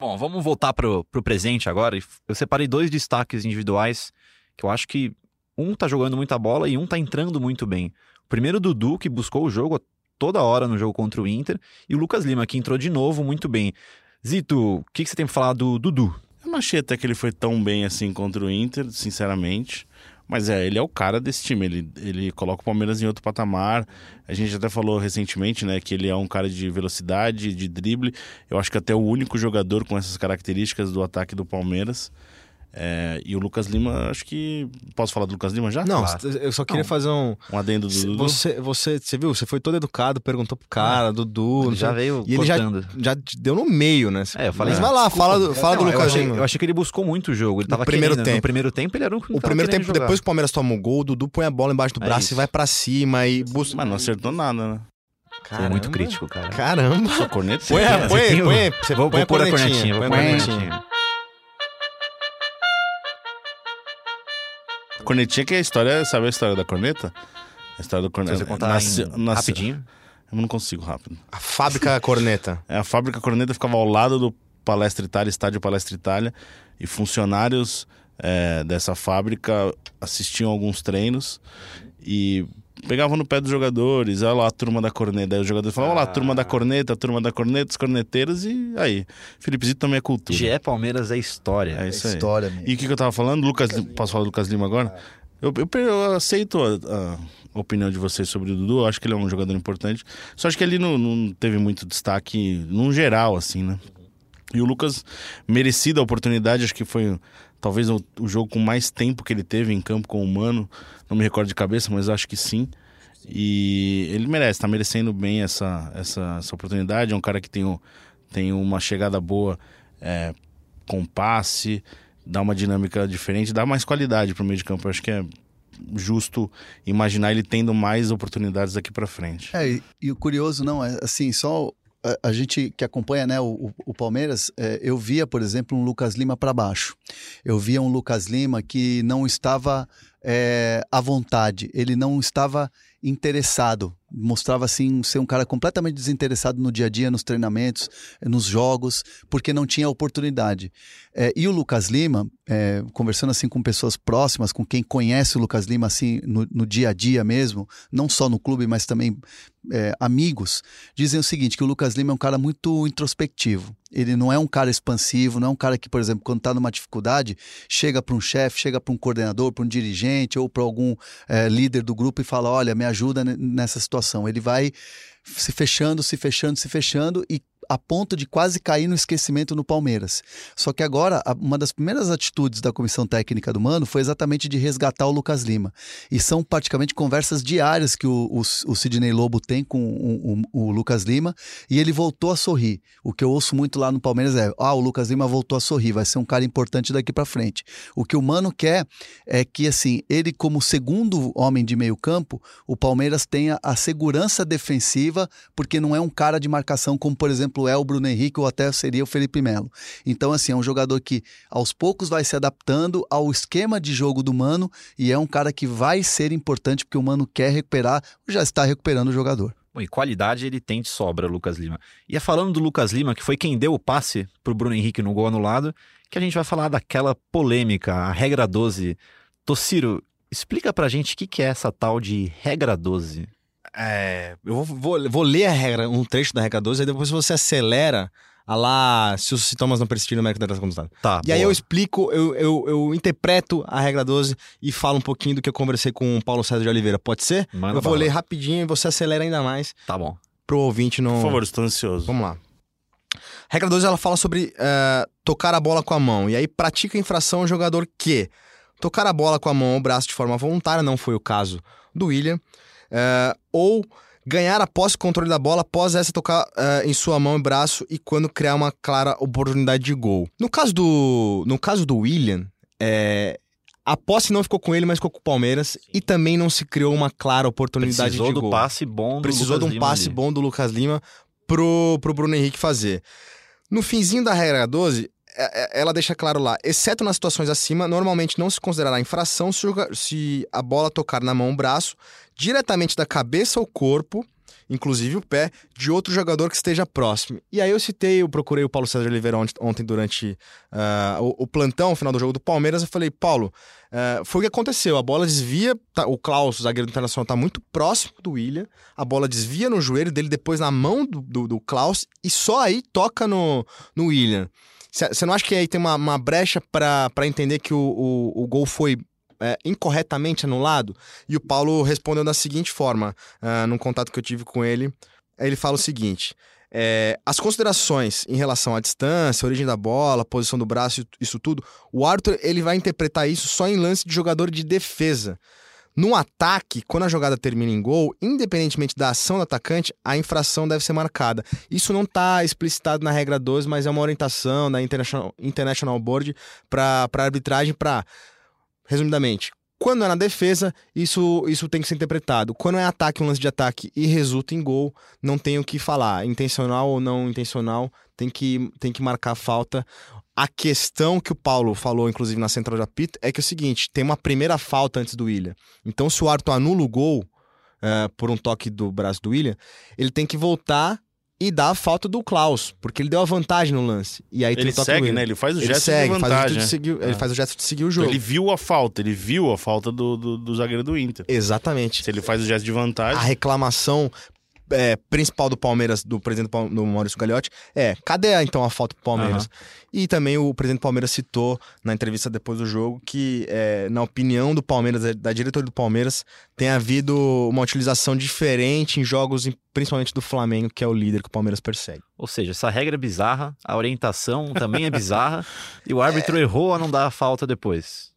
Speaker 3: Bom, vamos voltar pro, pro presente agora. Eu separei dois destaques individuais que eu acho que um tá jogando muita bola e um tá entrando muito bem. O primeiro, o Dudu, que buscou o jogo toda hora no jogo contra o Inter, e o Lucas Lima, que entrou de novo muito bem. Zito, o que, que você tem pra falar do Dudu?
Speaker 5: Eu não achei até que ele foi tão bem assim contra o Inter, sinceramente. Mas é, ele é o cara desse time. Ele, ele coloca o Palmeiras em outro patamar. A gente até falou recentemente, né, que ele é um cara de velocidade, de drible. Eu acho que até o único jogador com essas características do ataque do Palmeiras. É, e o Lucas Lima, acho que. Posso falar do Lucas Lima já?
Speaker 6: Não,
Speaker 3: Claro.
Speaker 6: eu só queria
Speaker 5: Não.
Speaker 6: fazer um...
Speaker 5: Um adendo do Dudu.
Speaker 6: Você, você, você viu? Você foi todo educado, perguntou pro cara, Dudu...
Speaker 3: Ele
Speaker 6: não
Speaker 3: já veio
Speaker 6: E ele já,
Speaker 3: cortando.
Speaker 6: já deu no meio, né?
Speaker 3: É, eu falei,
Speaker 6: Mas vai lá, fala do, fala do
Speaker 3: Não, eu
Speaker 6: Lucas
Speaker 3: achei,
Speaker 6: Lima.
Speaker 3: eu achei que ele buscou muito o jogo. Ele
Speaker 6: No
Speaker 3: tava
Speaker 6: primeiro
Speaker 3: querendo. No
Speaker 6: tempo.
Speaker 3: primeiro tempo ele era o que
Speaker 6: O primeiro tempo,
Speaker 3: jogar.
Speaker 6: depois que o Palmeiras toma o gol, o Dudu põe a bola embaixo do
Speaker 3: É
Speaker 6: braço
Speaker 3: isso.
Speaker 6: e vai pra cima e busca.
Speaker 5: Mas não acertou nada, né?
Speaker 3: Você é muito crítico, cara.
Speaker 6: Caramba.
Speaker 5: Só corneta.
Speaker 6: Põe
Speaker 3: Você
Speaker 6: põe, põe, você
Speaker 3: Vou,
Speaker 6: põe
Speaker 3: vou pôr a cornetinha.
Speaker 6: põe a cornetinha.
Speaker 3: Cornetinha.
Speaker 5: Cornetinha que é a história, sabe a história da corneta? A história da
Speaker 3: Se
Speaker 5: corneta.
Speaker 3: você contar em- rapidinho.
Speaker 5: Eu não consigo rápido.
Speaker 6: A fábrica corneta. [LAUGHS]
Speaker 5: É, A fábrica Corneta ficava ao lado do Palestra Itália, estádio Palestra Itália, e funcionários é, dessa fábrica assistiam alguns treinos e pegavam no pé dos jogadores, olha lá a turma da corneta. Aí os jogadores falavam, olha lá a turma da corneta, a turma da corneta, os corneteiros, e aí. Felipe Zito também é cultura.
Speaker 3: GE Palmeiras é história.
Speaker 5: É isso aí.
Speaker 7: História, mesmo.
Speaker 5: E o que, que eu tava falando? Lucas, Li- posso falar do Lucas Lima agora? Eu, eu, eu aceito a, a opinião de vocês sobre o Dudu. Eu acho que ele é um jogador importante. Só acho que ele não, não teve muito destaque num geral, assim, né? E o Lucas, merecido a oportunidade, acho que foi talvez o, o jogo com mais tempo que ele teve em campo com o Mano. Não me recordo de cabeça, mas acho que sim. E ele merece, tá merecendo bem essa, essa, essa oportunidade. É um cara que tem, o- tem uma chegada boa é, com passe, dá uma dinâmica diferente, dá mais qualidade pro meio de campo. Eu acho que é justo imaginar ele tendo mais oportunidades daqui para frente.
Speaker 7: É, e, e o curioso, não, é assim, só a, gente que acompanha né, o, o- o Palmeiras, é, eu via, por exemplo, um Lucas Lima para baixo. Eu via um Lucas Lima que não estava é, à vontade, ele não estava interessado. Mostrava assim ser um cara completamente desinteressado no dia a dia, nos treinamentos, eh, nos jogos, porque não tinha oportunidade. É, e o Lucas Lima, é, conversando assim com pessoas próximas, com quem conhece o Lucas Lima assim no, no dia a dia mesmo, não só no clube, mas também é, amigos, dizem o seguinte: que o Lucas Lima é um cara muito introspectivo. Ele não é um cara expansivo, não é um cara que, por exemplo, quando está numa dificuldade, chega para um chefe, chega para um coordenador, para um dirigente ou para algum líder do grupo e fala: olha, me ajuda ne- nessa situação. Ele vai se fechando, se fechando, se fechando e a ponto de quase cair no esquecimento no Palmeiras. Só que agora, uma das primeiras atitudes da comissão técnica do Mano foi exatamente de resgatar o Lucas Lima. E são praticamente conversas diárias que o, o, o Sidney Lobo tem com o, o- o Lucas Lima e ele voltou a sorrir. O que eu ouço muito lá no Palmeiras é: ah, o Lucas Lima voltou a sorrir, vai ser um cara importante daqui para frente. O que o Mano quer é que, assim, ele, como segundo homem de meio campo, o Palmeiras tenha a segurança defensiva, porque não é um cara de marcação como, por exemplo, é o Bruno Henrique ou até seria o Felipe Melo. Então, assim, é um jogador que aos poucos vai se adaptando ao esquema de jogo do Mano e é um cara que vai ser importante porque o Mano quer recuperar, já está recuperando o jogador.
Speaker 3: Bom, e qualidade ele tem de sobra, Lucas Lima. E é falando do Lucas Lima, que foi quem deu o passe pro Bruno Henrique no gol anulado, que a gente vai falar daquela polêmica, a regra 12. Tociro, explica pra gente o que, que é essa tal de regra 12.
Speaker 6: É, eu vou, vou, vou ler a regra, um trecho da regra 12, aí depois você acelera a lá se os sintomas não persistirem no médico da consultado.
Speaker 3: Tá,
Speaker 6: E aí
Speaker 3: boa.
Speaker 6: eu explico, eu, eu, eu interpreto a regra 12 e falo um pouquinho do que eu conversei com o Paulo César de Oliveira. Pode ser?
Speaker 3: Manda
Speaker 6: eu vou
Speaker 3: bala.
Speaker 6: ler rapidinho e você acelera ainda mais
Speaker 3: Tá bom.
Speaker 6: pro ouvinte não.
Speaker 5: Por favor, estou ansioso.
Speaker 6: Vamos lá. Regra 12 ela fala sobre eh, tocar a bola com a mão. E aí pratica infração o jogador que tocar a bola com a mão ou braço de forma voluntária, não foi o caso do William, eh, ou ganhar a posse e controle da bola após essa tocar eh, em sua mão e braço e quando criar uma clara oportunidade de gol. No caso do, no caso do William, eh, a posse não ficou com ele, mas ficou com o Palmeiras e também não se criou uma clara oportunidade
Speaker 3: Precisou
Speaker 6: de
Speaker 3: do
Speaker 6: gol
Speaker 3: passe bom do
Speaker 6: precisou
Speaker 3: Lucas
Speaker 6: de um
Speaker 3: Lima
Speaker 6: passe
Speaker 3: ali.
Speaker 6: bom do Lucas Lima pro, pro Bruno Henrique fazer. No finzinho da regra 12, é- é- ela deixa claro lá, exceto nas situações acima, normalmente não se considerará infração se, a bola tocar na mão ou braço, diretamente da cabeça ao corpo, inclusive o pé, de outro jogador que esteja próximo. E aí eu citei, eu procurei o Paulo César Oliveira ont- ontem durante ah, o, o plantão, final do jogo do Palmeiras, eu falei, Paulo, ah, foi o que aconteceu, a bola desvia, tá- o Klaus, o zagueiro do Internacional, tá muito próximo do William, a bola desvia no joelho dele, depois na mão do, do, do Klaus, e só aí toca no, no William. Você não acha que aí tem uma, uma brecha pra entender que o, o, o gol foi é, incorretamente anulado? E o Paulo respondeu da seguinte forma, ah, num contato que eu tive com ele. Ele fala o seguinte: é, as considerações em relação à distância, origem da bola, posição do braço, isso tudo, o árbitro ele vai interpretar isso só em lance de jogador de defesa. No ataque, quando a jogada termina em gol, independentemente da ação do atacante, a infração deve ser marcada. Isso não está explicitado na regra 12, mas é uma orientação da International, International Board para arbitragem para, resumidamente, quando é na defesa, isso, isso tem que ser interpretado. Quando é ataque, um lance de ataque e resulta em gol, não tem o que falar. Intencional ou não intencional, tem que, tem que marcar falta. A questão que o Paulo falou, inclusive na central de apito, é que é o seguinte: tem uma primeira falta antes do William. Então, se o árbitro anula o gol eh, por um toque do braço do William, ele tem que voltar e dar a falta do Klaus, porque ele deu a vantagem no lance. E aí tem
Speaker 5: Ele segue, né? Ele faz o
Speaker 6: Ele
Speaker 5: gesto
Speaker 6: segue,
Speaker 5: de
Speaker 6: faz o gesto
Speaker 5: vantagem.
Speaker 6: de seguir, ele
Speaker 5: É.
Speaker 6: faz o gesto de seguir o
Speaker 5: Então,
Speaker 6: jogo.
Speaker 5: Ele viu a falta, ele viu a falta do, do, do zagueiro do Inter.
Speaker 6: Exatamente.
Speaker 5: Se ele faz o gesto de vantagem,
Speaker 6: A reclamação é, principal do Palmeiras, do presidente do do Maurício Gagliotti, é cadê então a falta pro Palmeiras? E também o presidente do Palmeiras citou na entrevista depois do jogo que, é, na opinião do Palmeiras, é, da diretoria do Palmeiras, tem havido uma utilização diferente em jogos, principalmente do Flamengo, que é o líder que o Palmeiras persegue.
Speaker 3: Ou seja, essa regra é bizarra, a orientação também é bizarra, e o árbitro errou a não dar a falta depois.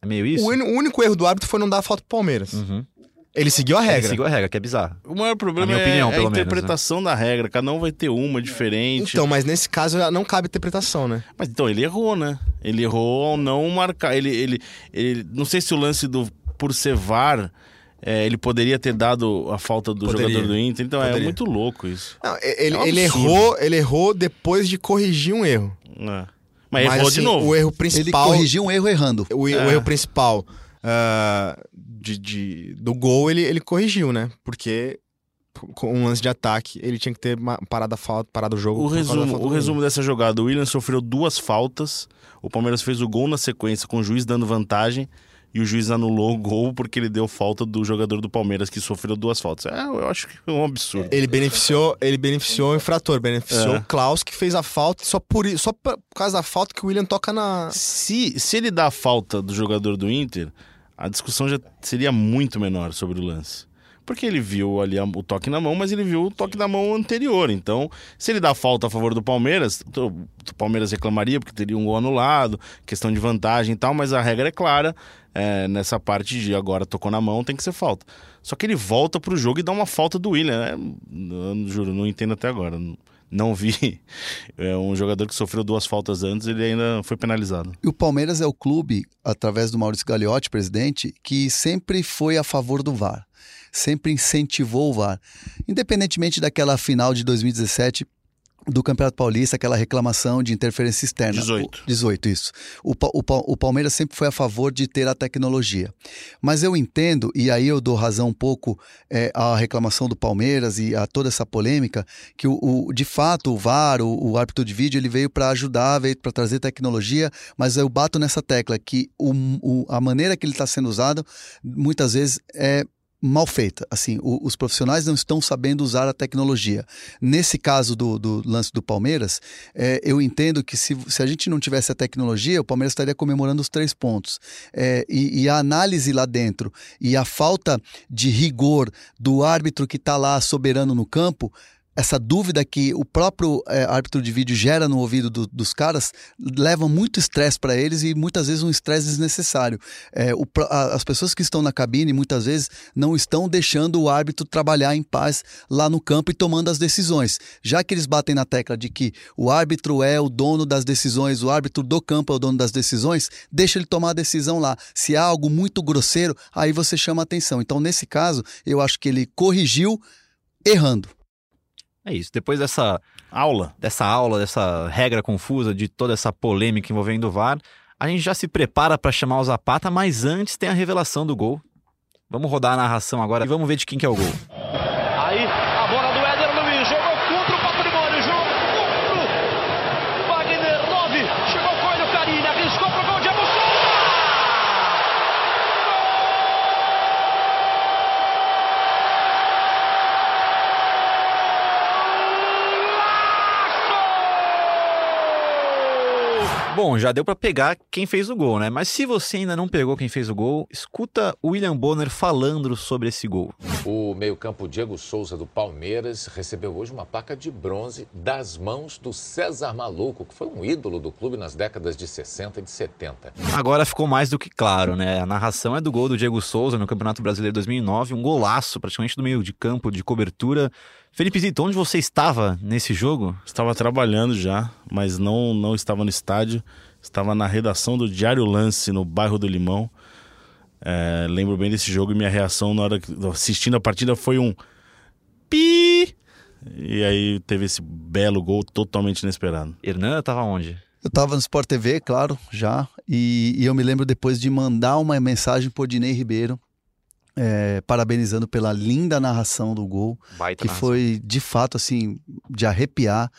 Speaker 3: É meio isso?
Speaker 6: O único erro do árbitro foi não dar a falta pro Palmeiras.
Speaker 3: Uhum.
Speaker 6: Ele seguiu a
Speaker 3: Ele
Speaker 6: regra.
Speaker 3: seguiu a regra, que é bizarra.
Speaker 5: o maior problema é,
Speaker 3: opinião,
Speaker 5: é a
Speaker 3: pelo menos, né?
Speaker 5: interpretação da regra. Cada um vai ter uma diferente.
Speaker 6: Então, mas nesse caso não cabe interpretação, né?
Speaker 5: Mas então ele errou, né? Ele errou ao não marcar. Ele, ele, ele, não sei se o lance do por ser VAR, é, ele poderia ter dado a falta do
Speaker 6: Poderia.
Speaker 5: jogador do Inter. Então é
Speaker 6: Poderia.
Speaker 5: muito louco isso.
Speaker 6: Não, ele,
Speaker 5: É um
Speaker 6: ele errou, ele errou depois de corrigir um erro.
Speaker 5: É. Mas, errou
Speaker 6: assim,
Speaker 5: de novo.
Speaker 6: O erro
Speaker 7: Ele
Speaker 6: principal.
Speaker 7: corrigiu um erro errando.
Speaker 6: o,
Speaker 5: É.
Speaker 6: o erro principal ah, de, de- do gol ele, ele corrigiu, né? Porque com um lance de ataque ele tinha que ter parado a falta, parado o jogo.
Speaker 5: O resumo, o resumo dessa jogada: o William sofreu duas faltas. O Palmeiras fez o gol na sequência, com o juiz dando vantagem. E o juiz anulou o gol porque ele deu falta do jogador do Palmeiras que sofreu duas faltas. É, eu acho que é um absurdo.
Speaker 6: Ele beneficiou, ele beneficiou o infrator, beneficiou
Speaker 5: É.
Speaker 6: o Klaus que fez a falta só por só por causa da falta que o William toca na
Speaker 5: Se, se ele dá a falta do jogador do Inter, a discussão já seria muito menor sobre o lance. Porque ele viu ali o toque na mão, mas ele viu o toque na mão anterior. Então, se ele dá falta a favor do Palmeiras, o o Palmeiras reclamaria porque teria um gol anulado, questão de vantagem e tal, mas a regra é clara. é, nessa parte de agora tocou na mão, tem que ser falta. Só que ele volta pro jogo e dá uma falta do William. né? Eu juro, não entendo até agora. Não vi [LAUGHS] é, um jogador que sofreu duas faltas antes, ele ainda foi penalizado.
Speaker 7: E o Palmeiras é o clube, através do Maurício Gagliotti, presidente, que sempre foi a favor do VAR. Sempre incentivou o VAR. Independentemente daquela final de 2017 do Campeonato Paulista, aquela reclamação de interferência externa.
Speaker 5: 18.
Speaker 7: O- 18, isso. O, o, o Palmeiras sempre foi a favor de ter a tecnologia. Mas eu entendo, e aí eu dou razão um pouco é, à reclamação do Palmeiras e a toda essa polêmica, que o, o- de fato o VAR, o, o árbitro de vídeo, ele veio para ajudar, veio para trazer tecnologia, mas eu bato nessa tecla que o, o- a maneira que ele está sendo usado muitas vezes é mal feita. Assim, o- os profissionais não estão sabendo usar a tecnologia. Nesse caso do, do lance do Palmeiras, é, eu entendo que se, se a gente não tivesse a tecnologia, o Palmeiras estaria comemorando os três pontos. É, e, e a análise lá dentro e a falta de rigor do árbitro que está lá soberano no campo. Essa dúvida que o próprio é, árbitro de vídeo gera no ouvido do- dos caras leva muito estresse para eles e muitas vezes um estresse desnecessário. É, o a- as pessoas que estão na cabine muitas vezes não estão deixando o árbitro trabalhar em paz lá no campo e tomando as decisões. Já que eles batem na tecla de que o árbitro é o dono das decisões, o árbitro do campo é o dono das decisões, deixa ele tomar a decisão lá. Se há algo muito grosseiro, aí você chama a atenção. Então, nesse caso, eu acho que ele corrigiu errando.
Speaker 3: É isso. Depois dessa,
Speaker 5: Aula.
Speaker 3: dessa aula, dessa regra confusa, de toda essa polêmica envolvendo o VAR, a gente já se prepara para chamar o Zapata, mas antes tem a revelação do gol. Vamos rodar a narração agora e vamos ver de quem que é o gol.
Speaker 2: Aí a bola do Éder Luiz jogou contra o patrimônio, jogou contra o Wagner 9. Chegou o Coelho Carini, arriscou pro gol de Diego Souza.
Speaker 3: Bom, já deu para pegar quem fez o gol, né? Mas se você ainda não pegou quem fez o gol, escuta o William Bonner falando sobre esse gol.
Speaker 8: O meio-campo Diego Souza do Palmeiras recebeu hoje uma placa de bronze das mãos do César Maluco, que foi um ídolo do clube nas décadas de 60 e de 70.
Speaker 3: Agora ficou mais do que claro, né? A narração é do gol do Diego Souza no Campeonato Brasileiro 2009, um golaço praticamente do meio de campo, de cobertura. Felipe Zito, onde você estava nesse jogo?
Speaker 5: Estava trabalhando já, mas não, não estava no estádio. Estava na redação do Diário Lance, no bairro do Limão. É, lembro bem desse jogo e minha reação na hora que assistindo a partida foi um pi. E aí teve esse belo gol totalmente inesperado.
Speaker 3: Hernan estava onde?
Speaker 7: Eu estava no Sport TV, claro, já. E, e eu me lembro depois de mandar uma mensagem pro Dinei Ribeiro, é, parabenizando pela linda narração do gol,
Speaker 3: Baita
Speaker 7: que
Speaker 3: narração.
Speaker 7: foi de fato assim de arrepiar.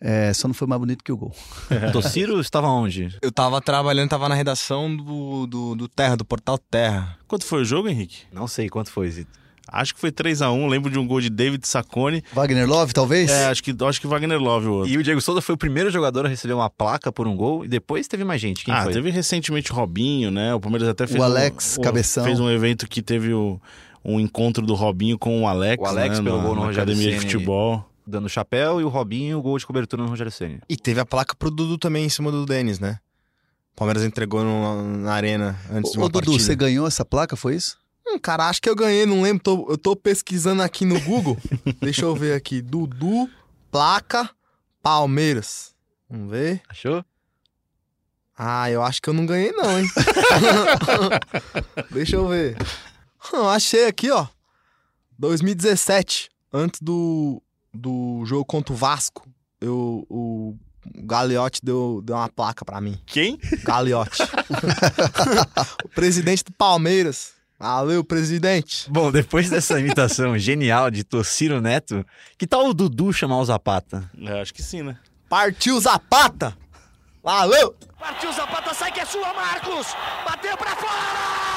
Speaker 7: É, só não foi mais bonito que o gol. [LAUGHS]
Speaker 3: Tociro estava onde?
Speaker 6: Eu tava trabalhando, tava na redação do, do, do Terra, do Portal Terra.
Speaker 5: Quanto foi o jogo, Henrique?
Speaker 3: Não sei quanto foi, Zito.
Speaker 5: Acho que foi 3 a 1 Lembro de um gol de David Saccone.
Speaker 7: Wagner Love, talvez?
Speaker 5: É, acho que, acho que Wagner Love o outro.
Speaker 3: E o Diego Souza foi o primeiro jogador a receber uma placa por um gol e depois teve mais gente. Quem
Speaker 5: ah,
Speaker 3: foi?
Speaker 5: teve recentemente o Robinho, né? O Palmeiras até fez
Speaker 7: O Alex
Speaker 5: um,
Speaker 7: Cabeção.
Speaker 5: fez um evento que teve o, um encontro do Robinho com o Alex,
Speaker 3: O Alex
Speaker 5: né?
Speaker 3: pelo
Speaker 5: na,
Speaker 3: gol no
Speaker 5: na
Speaker 3: Rogério
Speaker 5: academia de futebol.
Speaker 3: Dando chapéu e o Robinho, o gol de cobertura no Rogério Ceni.
Speaker 6: E teve a placa pro Dudu também em cima do Denis, né? O Palmeiras entregou no- na arena antes de uma
Speaker 7: ô, Dudu,
Speaker 6: partida.
Speaker 7: você ganhou essa placa, foi isso?
Speaker 6: Hum, cara, acho que eu ganhei, não lembro. tô- eu tô pesquisando aqui no Google. [LAUGHS] Deixa eu ver aqui. Dudu, placa, Palmeiras. Vamos ver.
Speaker 3: Achou?
Speaker 6: Ah, eu acho que eu não ganhei não, hein? [LAUGHS] Deixa eu ver. Hum, achei aqui, ó. 2017, antes do, do jogo contra o Vasco, eu, o Gagliotti deu, deu uma placa pra mim.
Speaker 5: Quem?
Speaker 6: Gagliotti. [LAUGHS] o presidente do Palmeiras. Valeu, presidente.
Speaker 3: Bom, depois dessa imitação [LAUGHS] genial de Tociro Neto, que tal o Dudu chamar o Zapata?
Speaker 5: Eu acho que sim, né?
Speaker 6: Partiu Zapata. Valeu!
Speaker 2: Partiu Zapata, sai que é sua, Marcos! Bateu pra fora!